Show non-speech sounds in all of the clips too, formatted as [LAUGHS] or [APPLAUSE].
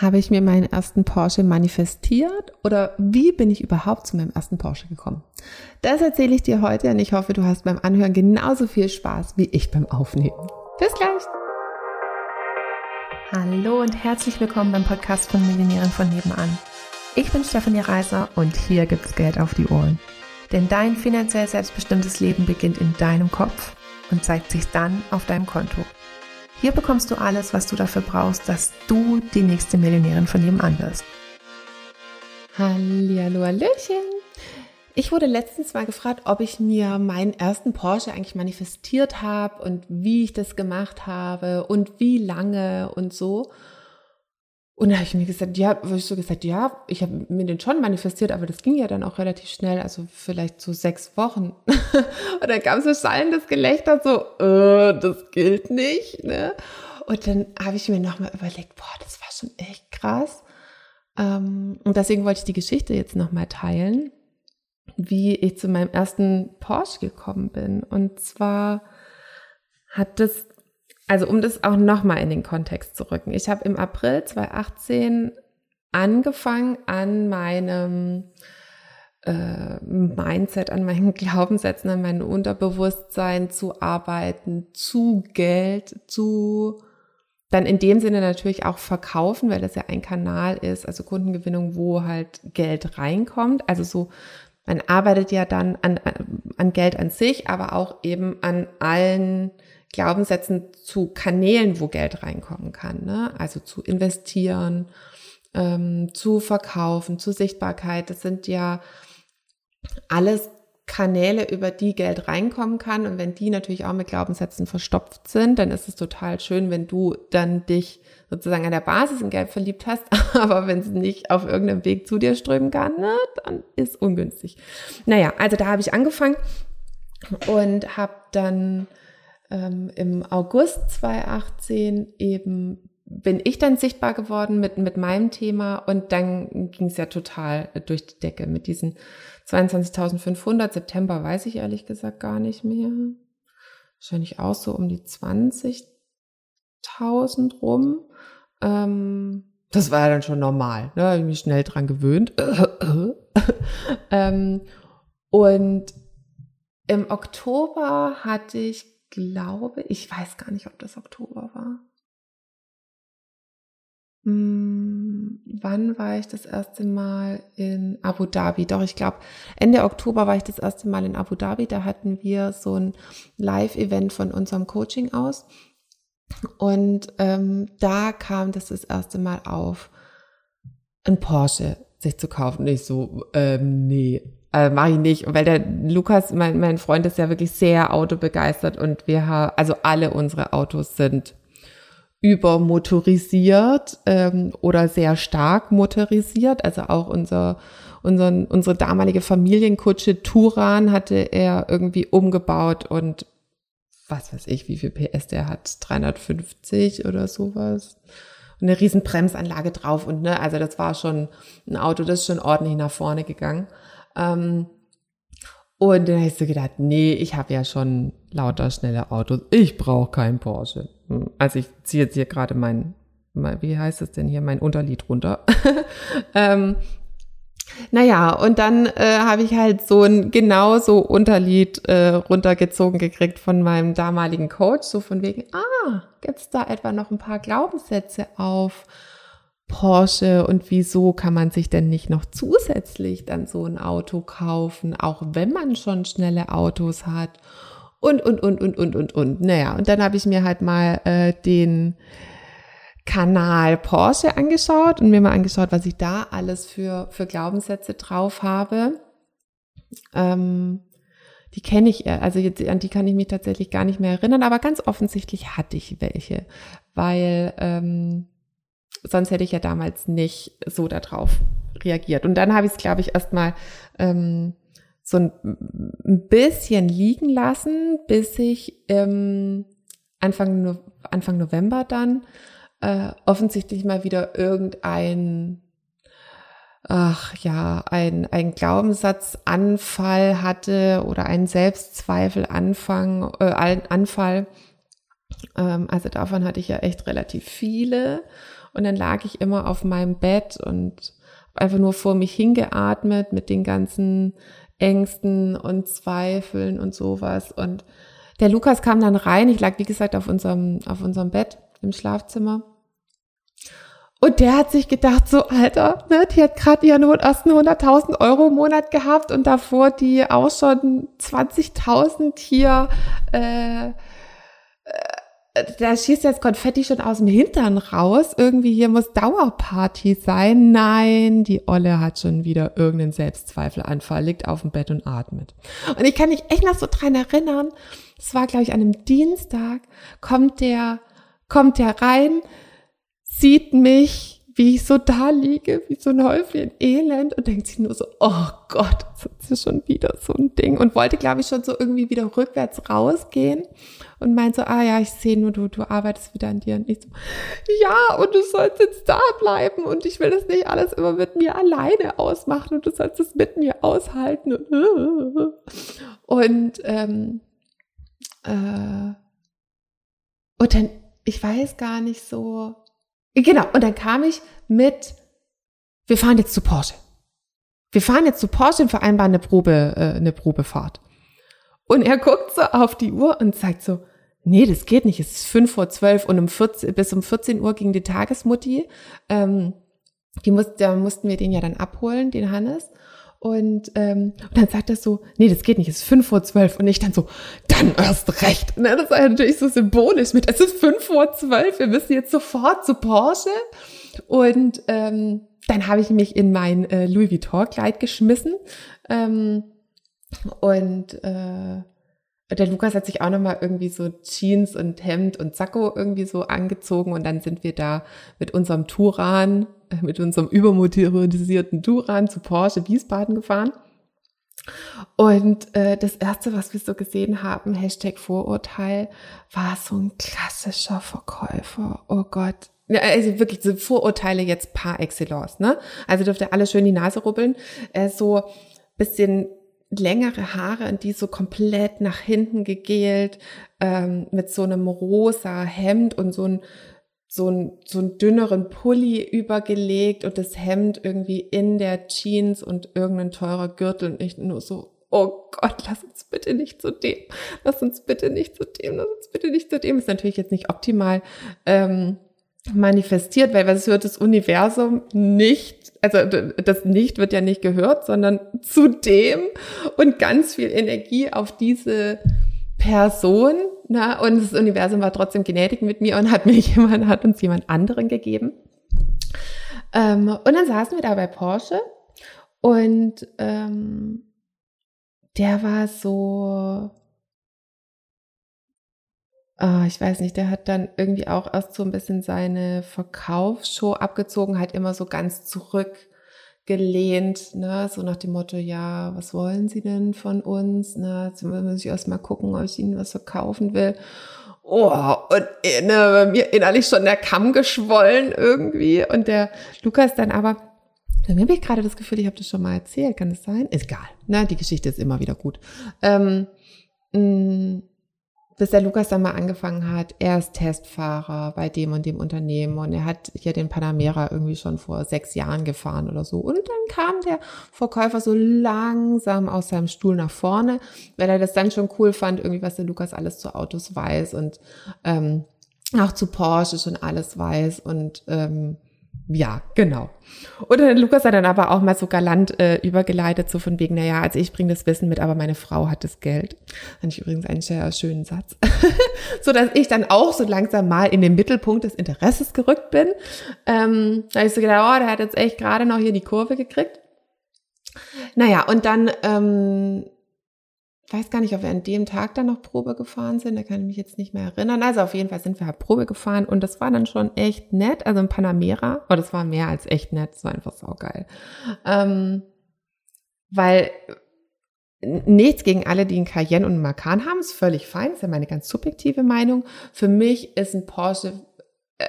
Habe ich mir meinen ersten Porsche manifestiert oder wie bin ich überhaupt zu meinem ersten Porsche gekommen? Das erzähle ich dir heute und ich hoffe, du hast beim Anhören genauso viel Spaß wie ich beim Aufnehmen. Bis gleich! Hallo und herzlich willkommen beim Podcast von Millionären von nebenan. Ich bin Stefanie Reiser und hier gibt's Geld auf die Ohren. Denn dein finanziell selbstbestimmtes Leben beginnt in deinem Kopf und zeigt sich dann auf deinem Konto. Hier bekommst du alles, was du dafür brauchst, dass du die nächste Millionärin von nebenan wirst. Hallihallo, Hallöchen! Ich wurde letztens mal gefragt, ob ich mir meinen ersten Porsche eigentlich manifestiert habe und wie ich das gemacht habe und wie lange und so. Und da habe ich mir gesagt, ja, habe ich so gesagt, ja, ich habe mir den schon manifestiert, aber das ging ja dann auch relativ schnell, also vielleicht so sechs Wochen. [LAUGHS] und dann kam so schallendes Gelächter, so, äh, das gilt nicht. Ne? Und dann habe ich mir nochmal überlegt, boah, das war schon echt krass. Ähm, und deswegen wollte ich die Geschichte jetzt nochmal teilen, wie ich zu meinem ersten Porsche gekommen bin. Und zwar hat das also um das auch nochmal in den Kontext zu rücken. Ich habe im April 2018 angefangen an meinem äh, Mindset, an meinen [LAUGHS] Glaubenssätzen, an meinem Unterbewusstsein zu arbeiten, zu Geld, zu dann in dem Sinne natürlich auch verkaufen, weil das ja ein Kanal ist, also Kundengewinnung, wo halt Geld reinkommt. Also so, man arbeitet ja dann an, an Geld an sich, aber auch eben an allen Glaubenssätzen zu Kanälen, wo Geld reinkommen kann. Ne? Also zu investieren, ähm, zu verkaufen, zu Sichtbarkeit. Das sind ja alles Kanäle, über die Geld reinkommen kann. Und wenn die natürlich auch mit Glaubenssätzen verstopft sind, dann ist es total schön, wenn du dann dich sozusagen an der Basis in Geld verliebt hast. [LAUGHS] Aber wenn es nicht auf irgendeinem Weg zu dir strömen kann, ne, dann ist ungünstig. Naja, also da habe ich angefangen und habe dann ähm, im August 2018 eben bin ich dann sichtbar geworden mit, mit meinem Thema und dann ging es ja total durch die Decke mit diesen 22.500. September weiß ich ehrlich gesagt gar nicht mehr. Wahrscheinlich auch so um die 20.000 rum. Ähm, das war ja dann schon normal, ne? Ich mich schnell dran gewöhnt. [LAUGHS] ähm, und im Oktober hatte ich glaube, ich weiß gar nicht, ob das Oktober war. Hm, wann war ich das erste Mal in Abu Dhabi? Doch, ich glaube, Ende Oktober war ich das erste Mal in Abu Dhabi. Da hatten wir so ein Live-Event von unserem Coaching aus. Und ähm, da kam das das erste Mal auf, ein Porsche sich zu kaufen. Nicht so, ähm, nee, äh, mache ich nicht, weil der Lukas, mein, mein Freund, ist ja wirklich sehr autobegeistert und wir haben, also alle unsere Autos sind übermotorisiert ähm, oder sehr stark motorisiert. Also auch unser, unseren, unsere damalige Familienkutsche Turan hatte er irgendwie umgebaut und was weiß ich, wie viel PS der hat, 350 oder sowas. Eine riesen Bremsanlage drauf und ne, also das war schon ein Auto, das ist schon ordentlich nach vorne gegangen. Ähm, und dann hast du gedacht, nee, ich habe ja schon lauter schnelle Autos. Ich brauche keinen Porsche. Hm, also ich ziehe jetzt hier gerade mein, mein, wie heißt es denn hier, mein Unterlied runter. [LAUGHS] ähm, naja, und dann äh, habe ich halt so ein genauso Unterlied äh, runtergezogen gekriegt von meinem damaligen Coach, so von wegen, ah, gibt's da etwa noch ein paar Glaubenssätze auf Porsche und wieso kann man sich denn nicht noch zusätzlich dann so ein Auto kaufen, auch wenn man schon schnelle Autos hat und, und, und, und, und, und, und. Naja, und dann habe ich mir halt mal äh, den Kanal Porsche angeschaut und mir mal angeschaut, was ich da alles für, für Glaubenssätze drauf habe. Ähm, die kenne ich, also jetzt, an die kann ich mich tatsächlich gar nicht mehr erinnern, aber ganz offensichtlich hatte ich welche, weil ähm, sonst hätte ich ja damals nicht so darauf reagiert. Und dann habe ich es, glaube ich, erstmal ähm, so ein, bisschen liegen lassen, bis ich ähm, Anfang, no Anfang November dann äh, offensichtlich mal wieder irgendein ach ja, ein, ein Glaubenssatzanfall hatte oder einen Selbstzweifelanfang, äh, Anfall. Ähm, also davon hatte ich ja echt relativ viele. Und dann lag ich immer auf meinem Bett und einfach nur vor mich hingeatmet mit den ganzen Ängsten und Zweifeln und sowas. Und der Lukas kam dann rein. Ich lag, wie gesagt, auf unserem, auf unserem Bett im Schlafzimmer. Und der hat sich gedacht, so Alter, ne, die hat gerade ihren ersten 100.000 Euro im Monat gehabt und davor die auch schon 20.000 hier äh, da schießt jetzt Konfetti schon aus dem Hintern raus. Irgendwie hier muss Dauerparty sein. Nein, die Olle hat schon wieder irgendeinen Selbstzweifelanfall, liegt auf dem Bett und atmet. Und ich kann mich echt noch so dran erinnern. Es war, glaube ich, an einem Dienstag, kommt der, kommt der rein, sieht mich, wie ich so da liege, wie so ein Häufchen Elend und denkt sich nur so, oh Gott, das ist schon wieder so ein Ding. Und wollte, glaube ich, schon so irgendwie wieder rückwärts rausgehen und meint so, ah ja, ich sehe nur, du, du arbeitest wieder an dir. Und ich so, ja, und du sollst jetzt da bleiben und ich will das nicht alles immer mit mir alleine ausmachen und du sollst es mit mir aushalten. Und, und ähm, äh, und dann, ich weiß gar nicht so, Genau, und dann kam ich mit, wir fahren jetzt zu Porsche. Wir fahren jetzt zu Porsche und vereinbaren eine Probe, äh, eine Probefahrt. Und er guckt so auf die Uhr und sagt so, nee, das geht nicht, es ist fünf vor zwölf und um 14, bis um 14 Uhr ging die Tagesmutti. Ähm, die muss, da mussten wir den ja dann abholen, den Hannes. Und, ähm, und dann sagt er so, nee, das geht nicht, es ist fünf vor zwölf. Und ich dann so, dann erst recht. Ne, das war natürlich so symbolisch mit, es ist fünf vor zwölf, wir müssen jetzt sofort zu Porsche. Und ähm, dann habe ich mich in mein äh, Louis Vuitton-Kleid geschmissen. Ähm, und äh, der Lukas hat sich auch nochmal irgendwie so Jeans und Hemd und Sakko irgendwie so angezogen und dann sind wir da mit unserem Turan mit unserem übermotorisierten Duran zu Porsche Wiesbaden gefahren. Und äh, das erste, was wir so gesehen haben, Hashtag Vorurteil, war so ein klassischer Verkäufer. Oh Gott. Ja, also wirklich so Vorurteile jetzt par excellence, ne? Also dürfte alle schön die Nase rubbeln. Äh, so bisschen längere Haare und die so komplett nach hinten gegelt, ähm, mit so einem rosa Hemd und so ein so, ein, so einen dünneren Pulli übergelegt und das Hemd irgendwie in der Jeans und irgendein teurer Gürtel und ich nur so, oh Gott, lass uns bitte nicht zu dem, lass uns bitte nicht zu dem, lass uns bitte nicht zu dem. Ist natürlich jetzt nicht optimal ähm, manifestiert, weil was hört das Universum nicht, also das nicht wird ja nicht gehört, sondern zu dem und ganz viel Energie auf diese Person, na, und das Universum war trotzdem gnädig mit mir und hat mir [LAUGHS] jemand, hat uns jemand anderen gegeben. Ähm, und dann saßen wir da bei Porsche und ähm, der war so, ah, ich weiß nicht, der hat dann irgendwie auch erst so ein bisschen seine Verkaufsshow abgezogen, halt immer so ganz zurück gelehnt, ne, so nach dem Motto, ja, was wollen Sie denn von uns? Ne, jetzt muss ich erst mal gucken, ob ich Ihnen was verkaufen will. Oh, und äh, ne, bei mir innerlich schon der Kamm geschwollen irgendwie. Und der Lukas dann aber, irgendwie habe ich gerade das Gefühl, ich habe das schon mal erzählt, kann das sein? Egal, ne, die Geschichte ist immer wieder gut. Ähm, mh, mm, bis der Lukas dann mal angefangen hat, er ist Testfahrer bei dem und dem Unternehmen und er hat hier den Panamera irgendwie schon vor sechs Jahren gefahren oder so. Und dann kam der Verkäufer so langsam aus seinem Stuhl nach vorne, weil er das dann schon cool fand, irgendwie was der Lukas alles zu Autos weiß und ähm, auch zu Porsche schon alles weiß und ähm, ja, genau. Und dann Lukas hat dann aber auch mal so galant äh, übergeleitet, so von wegen, naja, also ich bringe das Wissen mit, aber meine Frau hat das Geld. Fand ich übrigens einen sehr schönen Satz. [LAUGHS] so dass ich dann auch so langsam mal in den Mittelpunkt des Interesses gerückt bin. Ähm, da habe ich so gedacht, oh, der hat jetzt echt gerade noch hier die Kurve gekriegt. Naja, und dann ähm, weiß gar nicht, ob wir an dem Tag dann noch Probe gefahren sind, da kann ich mich jetzt nicht mehr erinnern. Also auf jeden Fall sind wir halt Probe gefahren und das war dann schon echt nett, also ein Panamera, oh, das war mehr als echt nett, das war einfach saugeil. Ähm, weil nichts gegen alle, die einen Cayenne und einen Macan haben, ist völlig fein, ist ja meine ganz subjektive Meinung. Für mich ist ein Porsche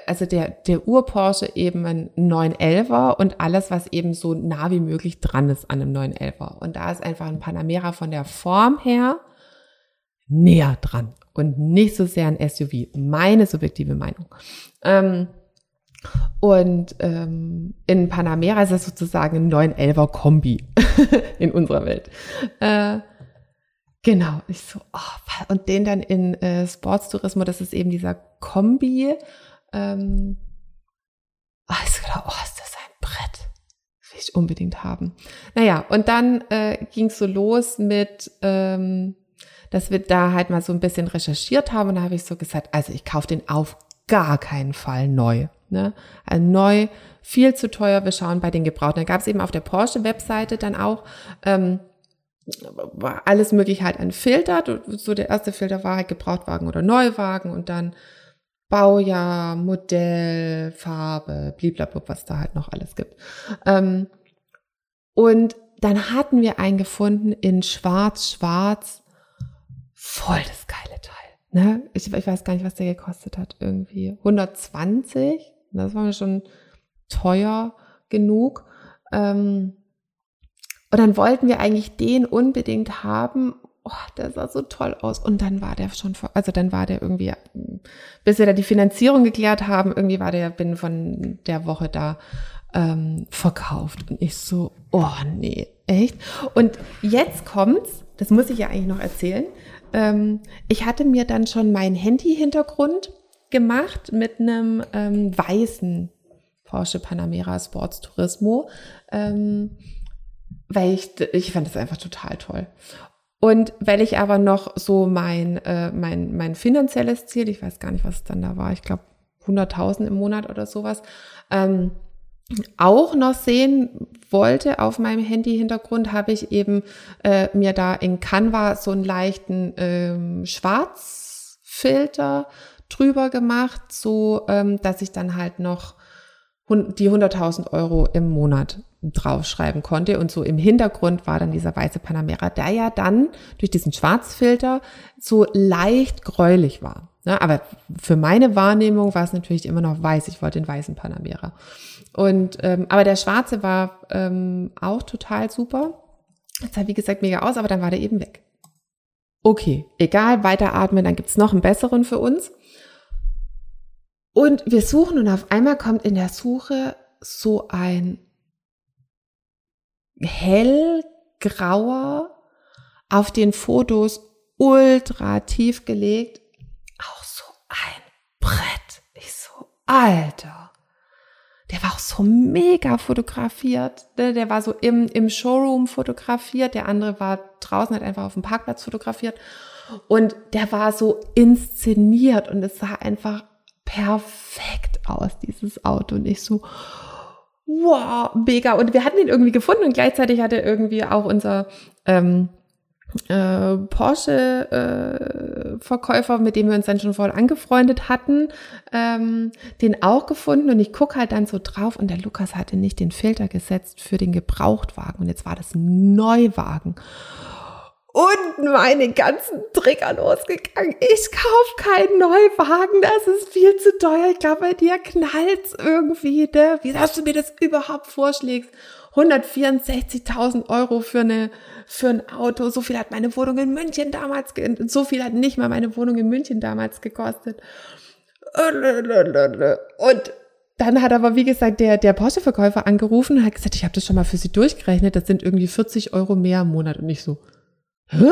also der, der Ur-Porsche eben ein 911er und alles, was eben so nah wie möglich dran ist an einem 911er. Und da ist einfach ein Panamera von der Form her näher dran und nicht so sehr ein SUV. Meine subjektive Meinung. Ähm, Und ähm, in Panamera ist das sozusagen ein 911er Kombi [LAUGHS] in unserer Welt. Äh, genau, ich so, oh, und den dann in äh, Sportstourismus, das ist eben dieser Kombi. Ähm, ich gedacht, oh, ist das ein Brett. Das will ich unbedingt haben. Naja, und dann äh, ging es so los mit, ähm, dass wir da halt mal so ein bisschen recherchiert haben. Und da habe ich so gesagt, also ich kaufe den auf gar keinen Fall neu. Ne? Also neu, viel zu teuer, wir schauen bei den Gebrauchten. Da gab es eben auf der Porsche-Webseite dann auch ähm, alles möglich halt ein Filter. So der erste Filter war halt Gebrauchtwagen oder Neuwagen und dann Baujahr, Modell, Farbe, blablabla, was da halt noch alles gibt. Ähm, und dann hatten wir einen gefunden in Schwarz-Schwarz. Voll das geile Teil. Ne? Ich, ich weiß gar nicht, was der gekostet hat. Irgendwie 120. Das war mir schon teuer genug. Ähm, und dann wollten wir eigentlich den unbedingt haben. Oh, der sah so toll aus. Und dann war der schon, also dann war der irgendwie, bis wir da die Finanzierung geklärt haben, irgendwie war der binnen von der Woche da ähm, verkauft. Und ich so, oh nee, echt? Und jetzt kommt's, das muss ich ja eigentlich noch erzählen. Ähm, ich hatte mir dann schon meinen Handy-Hintergrund gemacht mit einem ähm, weißen Porsche Panamera Sports Turismo, ähm, weil ich, ich fand das einfach total toll. Und weil ich aber noch so mein, äh, mein, mein finanzielles Ziel, ich weiß gar nicht, was es dann da war, ich glaube 100.000 im Monat oder sowas, ähm, auch noch sehen wollte auf meinem Handy-Hintergrund, habe ich eben äh, mir da in Canva so einen leichten ähm, Schwarzfilter drüber gemacht, so ähm, dass ich dann halt noch die 100.000 Euro im Monat draufschreiben konnte. Und so im Hintergrund war dann dieser weiße Panamera, der ja dann durch diesen Schwarzfilter so leicht gräulich war. Ja, aber für meine Wahrnehmung war es natürlich immer noch weiß. Ich wollte den weißen Panamera. Und ähm, aber der schwarze war ähm, auch total super. Das sah wie gesagt mega aus, aber dann war der eben weg. Okay, egal, weiteratmen, dann gibt's noch einen besseren für uns. Und wir suchen und auf einmal kommt in der Suche so ein hellgrauer, auf den Fotos ultra tief gelegt, auch so ein Brett. Ich so, Alter der war auch so mega fotografiert. Ne? Der war so im, im Showroom fotografiert, der andere war draußen, hat einfach auf dem Parkplatz fotografiert. Und der war so inszeniert und es sah einfach perfekt aus, dieses Auto. Und ich so, wow, mega. Und wir hatten ihn irgendwie gefunden und gleichzeitig hatte irgendwie auch unser ähm, äh, Porsche-Verkäufer, äh, mit dem wir uns dann schon voll angefreundet hatten, ähm, den auch gefunden und ich gucke halt dann so drauf und der Lukas hatte nicht den Filter gesetzt für den Gebrauchtwagen und jetzt war das ein Neuwagen. Und meine ganzen Trigger losgegangen. Ich kauf keinen Neuwagen, das ist viel zu teuer. Ich glaube, bei dir knallt's irgendwie, ne? Wie hast du mir das überhaupt vorschlägst? 164.000 Euro für eine für ein Auto. So viel hat meine Wohnung in München damals, so viel hat nicht mal meine Wohnung in München damals gekostet. Und dann hat aber, wie gesagt, der, der Porsche-Verkäufer angerufen und hat gesagt, ich habe das schon mal für Sie durchgerechnet, das sind irgendwie 40 Euro mehr im Monat. Und ich so, hä?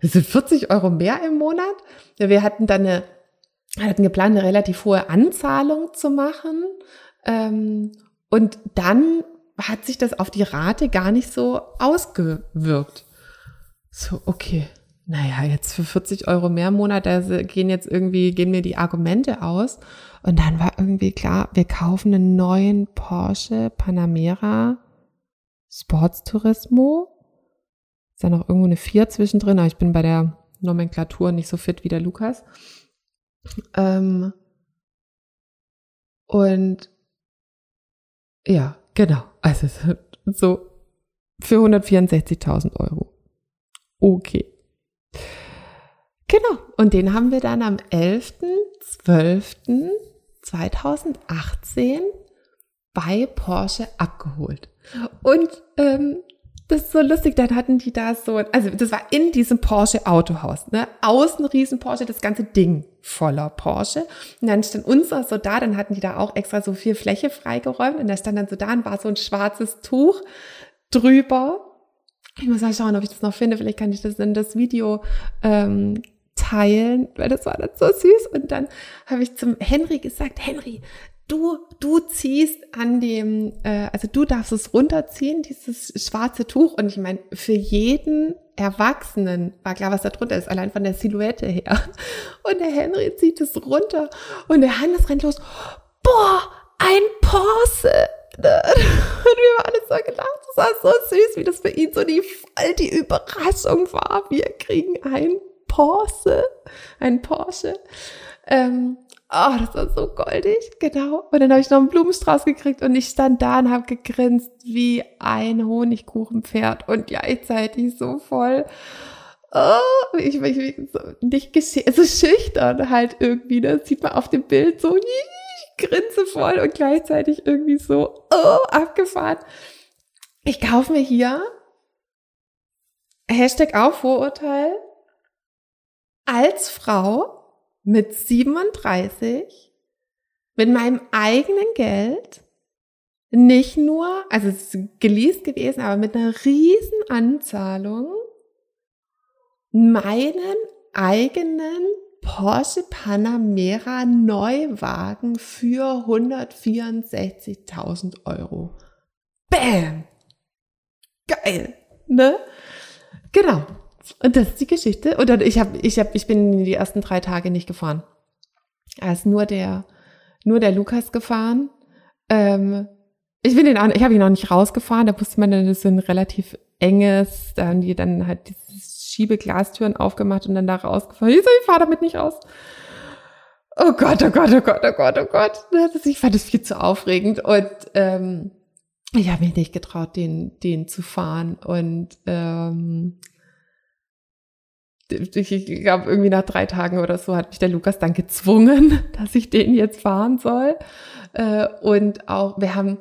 Das sind 40 Euro mehr im Monat? Wir hatten dann eine, hatten geplant, eine relativ hohe Anzahlung zu machen. Ähm, und dann hat sich das auf die Rate gar nicht so ausgewirkt. So, okay. Naja, jetzt für 40 Euro mehr im Monat, da gehen jetzt irgendwie, gehen mir die Argumente aus. Und dann war irgendwie klar, wir kaufen einen neuen Porsche Panamera Sports Turismo. Ist da noch irgendwo eine 4 zwischendrin, aber ich bin bei der Nomenklatur nicht so fit wie der Lukas. Ähm, und ja, Genau, also so für 164.000 Euro. Okay. Genau, und den haben wir dann am 11.12.2018 bei Porsche abgeholt. Und ähm, das ist so lustig, dann hatten die da so, also das war in diesem Porsche Autohaus, ne? Außen riesen Porsche, das ganze Ding voller Porsche. Und dann stand unser so da, dann hatten die da auch extra so viel Fläche freigeräumt und da stand dann so da und war so ein schwarzes Tuch drüber. Ich muss mal schauen, ob ich das noch finde. Vielleicht kann ich das in das Video ähm, teilen, weil das war dann so süß. Und dann habe ich zum Henry gesagt, Henry, du, du ziehst an dem, äh, also du darfst es runterziehen, dieses schwarze Tuch. Und ich meine, für jeden Erwachsenen war klar, was da drunter ist, allein von der Silhouette her. Und der Henry zieht es runter und der Hannes rennt los. Boah, ein Porsche! Und wir haben alle so gelacht. Das war so süß, wie das für ihn so die die Überraschung war. Wir kriegen ein Porsche, ein Porsche. Ähm, oh, das war so goldig, genau. Und dann habe ich noch einen Blumenstrauß gekriegt und ich stand da und habe gegrinst wie ein Honigkuchenpferd und gleichzeitig so voll. Oh, ich, ich, so nicht so schüchtern halt irgendwie. Das ne? sieht man auf dem Bild so, ich grinse voll und gleichzeitig irgendwie so, oh, abgefahren. Ich kaufe mir hier Hashtag auch Vorurteil als Frau mit 37 mit meinem eigenen Geld nicht nur, also es ist geleast gewesen, aber mit einer riesen Anzahlung meinen eigenen Porsche Panamera Neuwagen für 164.000 Euro. Bam! Geil, ne? Genau. Und das ist die Geschichte. Und ich habe, ich habe, ich bin die ersten drei Tage nicht gefahren. Da ist nur der, nur der Lukas gefahren. Ähm, ich bin den ich habe ihn noch nicht rausgefahren. Da musste man dann so ein relativ enges, da haben die dann halt diese Schiebeglastüren aufgemacht und dann da rausgefahren. Ich so, ich fahre damit nicht raus. Oh Gott, oh Gott, oh Gott, oh Gott, oh Gott. Ich fand das viel zu aufregend und ähm, ich habe mich nicht getraut, den, den zu fahren. Und ähm, ich glaube, irgendwie nach drei Tagen oder so hat mich der Lukas dann gezwungen, [LAUGHS] dass ich den jetzt fahren soll. Äh, und auch, wir haben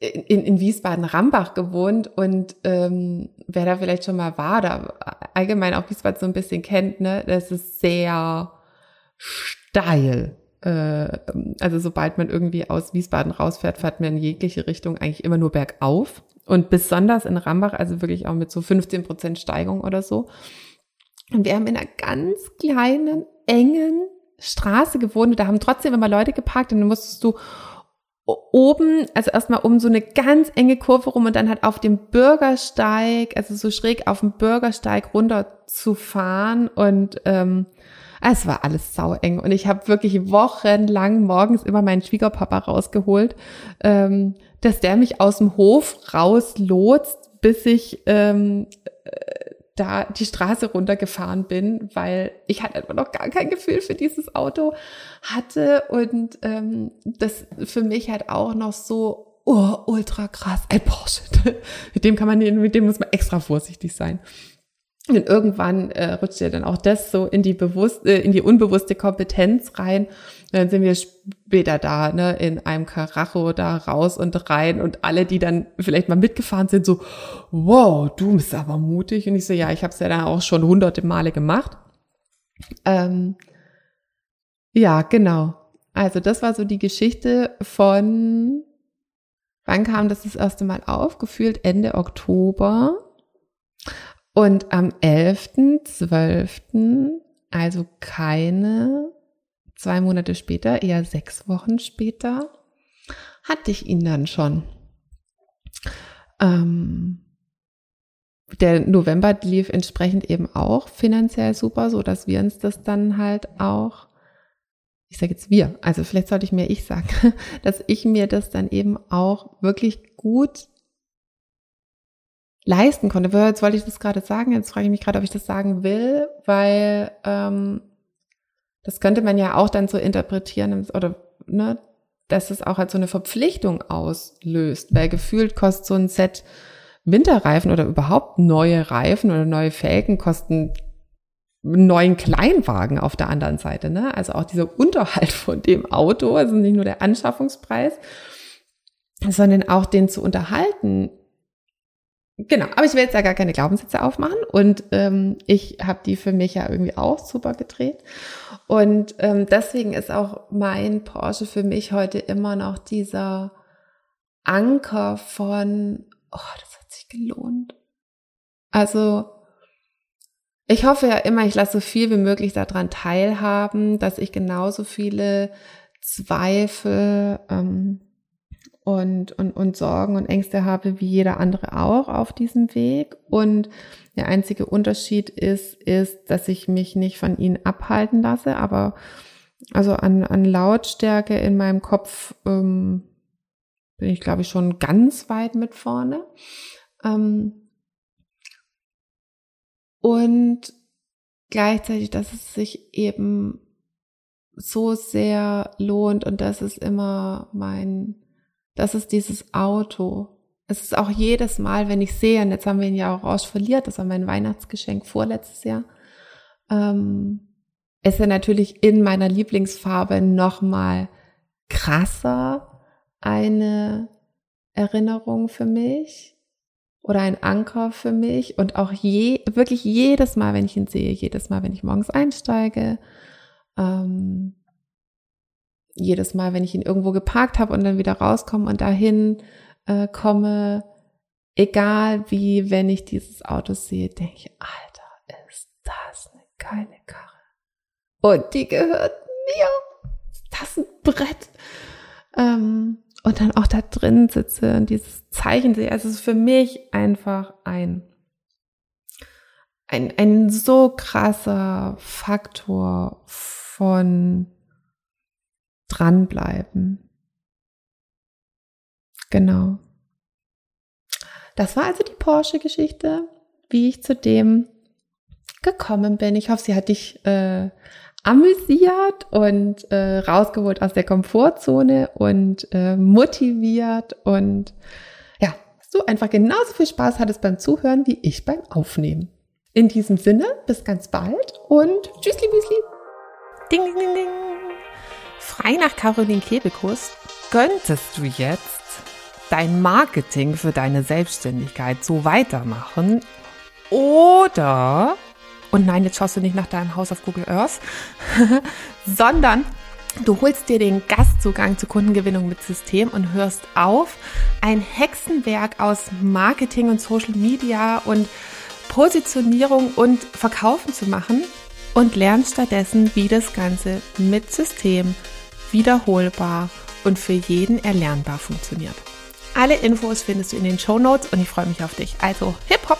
in, in Wiesbaden-Rambach gewohnt und ähm, wer da vielleicht schon mal war, da allgemein auch Wiesbaden so ein bisschen kennt, ne, das ist sehr steil. Äh, also sobald man irgendwie aus Wiesbaden rausfährt, fährt man in jegliche Richtung eigentlich immer nur bergauf. Und besonders in Rambach, also wirklich auch mit so 15 Prozent Steigung oder so. Und wir haben in einer ganz kleinen, engen Straße gewohnt und da haben trotzdem immer Leute geparkt und dann musstest du oben, also erstmal um so eine ganz enge Kurve rum und dann halt auf dem Bürgersteig, also so schräg auf dem Bürgersteig runter zu fahren und ähm, es war alles saueng und ich habe wirklich wochenlang morgens immer meinen Schwiegerpapa rausgeholt, ähm, dass der mich aus dem Hof rauslotst, bis ich ähm, da die Straße runtergefahren bin, weil ich halt einfach noch gar kein Gefühl für dieses Auto hatte und ähm, das für mich halt auch noch so oh, ultra krass ein Porsche. [LAUGHS] mit dem kann man, mit dem muss man extra vorsichtig sein. Und irgendwann äh, rutscht ja dann auch das so in die bewusst, äh, in die unbewusste Kompetenz rein. Dann sind wir später da, ne, in einem Karacho da raus und rein und alle, die dann vielleicht mal mitgefahren sind, so, wow, du bist aber mutig. Und ich so, ja, ich habe es ja dann auch schon hunderte Male gemacht. Ähm, ja, genau. Also das war so die Geschichte von, wann kam das das erste Mal auf? Gefühlt Ende Oktober. Und am 11.12., also keine zwei Monate später, eher sechs Wochen später, hatte ich ihn dann schon. Ähm, der November lief entsprechend eben auch finanziell super, so dass wir uns das dann halt auch, ich sage jetzt wir, also vielleicht sollte ich mehr ich sagen, [LAUGHS] dass ich mir das dann eben auch wirklich gut leisten konnte. Jetzt wollte ich das gerade sagen, jetzt frage ich mich gerade, ob ich das sagen will, weil ähm, das könnte man ja auch dann so interpretieren oder ne, dass es auch als so eine Verpflichtung auslöst, weil gefühlt kostet so ein Set Winterreifen oder überhaupt neue Reifen oder neue Felgen kosten neuen Kleinwagen auf der anderen Seite. Ne? Also auch dieser Unterhalt von dem Auto, also nicht nur der Anschaffungspreis, sondern auch den zu unterhalten, Genau, aber ich will jetzt ja gar keine Glaubenssätze aufmachen und ähm, ich habe die für mich ja irgendwie auch super gedreht und ähm, deswegen ist auch mein Porsche für mich heute immer noch dieser Anker von, oh, das hat sich gelohnt. Also ich hoffe ja immer, ich lasse so viel wie möglich daran teilhaben, dass ich genauso viele Zweifel ähm, und, und, und Sorgen und Ängste habe wie jeder andere auch auf diesem Weg. Und der einzige Unterschied ist, ist, dass ich mich nicht von ihnen abhalten lasse, aber also an, an Lautstärke in meinem Kopf ähm, bin ich, glaube ich, schon ganz weit mit vorne. Ähm, und gleichzeitig, dass es sich eben so sehr lohnt und das ist immer mein, das ist dieses Auto. Es ist auch jedes Mal, wenn ich sehe, und jetzt haben wir ihn ja auch raus verliert, das war mein Weihnachtsgeschenk vorletztes Jahr, ähm, ist er natürlich in meiner Lieblingsfarbe nochmal krasser eine Erinnerung für mich oder ein Anker für mich und auch je, wirklich jedes Mal, wenn ich ihn sehe, jedes Mal, wenn ich morgens einsteige, ähm, jedes Mal, wenn ich ihn irgendwo geparkt habe und dann wieder rauskomme und dahin äh, komme, egal wie, wenn ich dieses Auto sehe, denke ich, Alter, ist das eine geile Karre. Und die gehört mir. Ist das ein Brett? Ähm, und dann auch da drin sitze und dieses Zeichen sehe. Also es ist für mich einfach ein, ein, ein so krasser Faktor von dranbleiben. Genau. Das war also die Porsche-Geschichte, wie ich zu dem gekommen bin. Ich hoffe, sie hat dich äh, amüsiert und äh, rausgeholt aus der Komfortzone und äh, motiviert und ja, so einfach genauso viel Spaß hattest beim Zuhören wie ich beim Aufnehmen. In diesem Sinne, bis ganz bald und tschüssli büsli. Ding, ding, ding, ding. Frei nach Caroline Kebekus. Könntest du jetzt dein Marketing für deine Selbstständigkeit so weitermachen? Oder und nein, jetzt schaust du nicht nach deinem Haus auf Google Earth, [LAUGHS] sondern du holst dir den Gastzugang zur Kundengewinnung mit System und hörst auf, ein Hexenwerk aus Marketing und Social Media und Positionierung und Verkaufen zu machen und lernst stattdessen, wie das Ganze mit System wiederholbar und für jeden erlernbar funktioniert. Alle Infos findest du in den Show Notes und ich freue mich auf dich. Also, hip hop!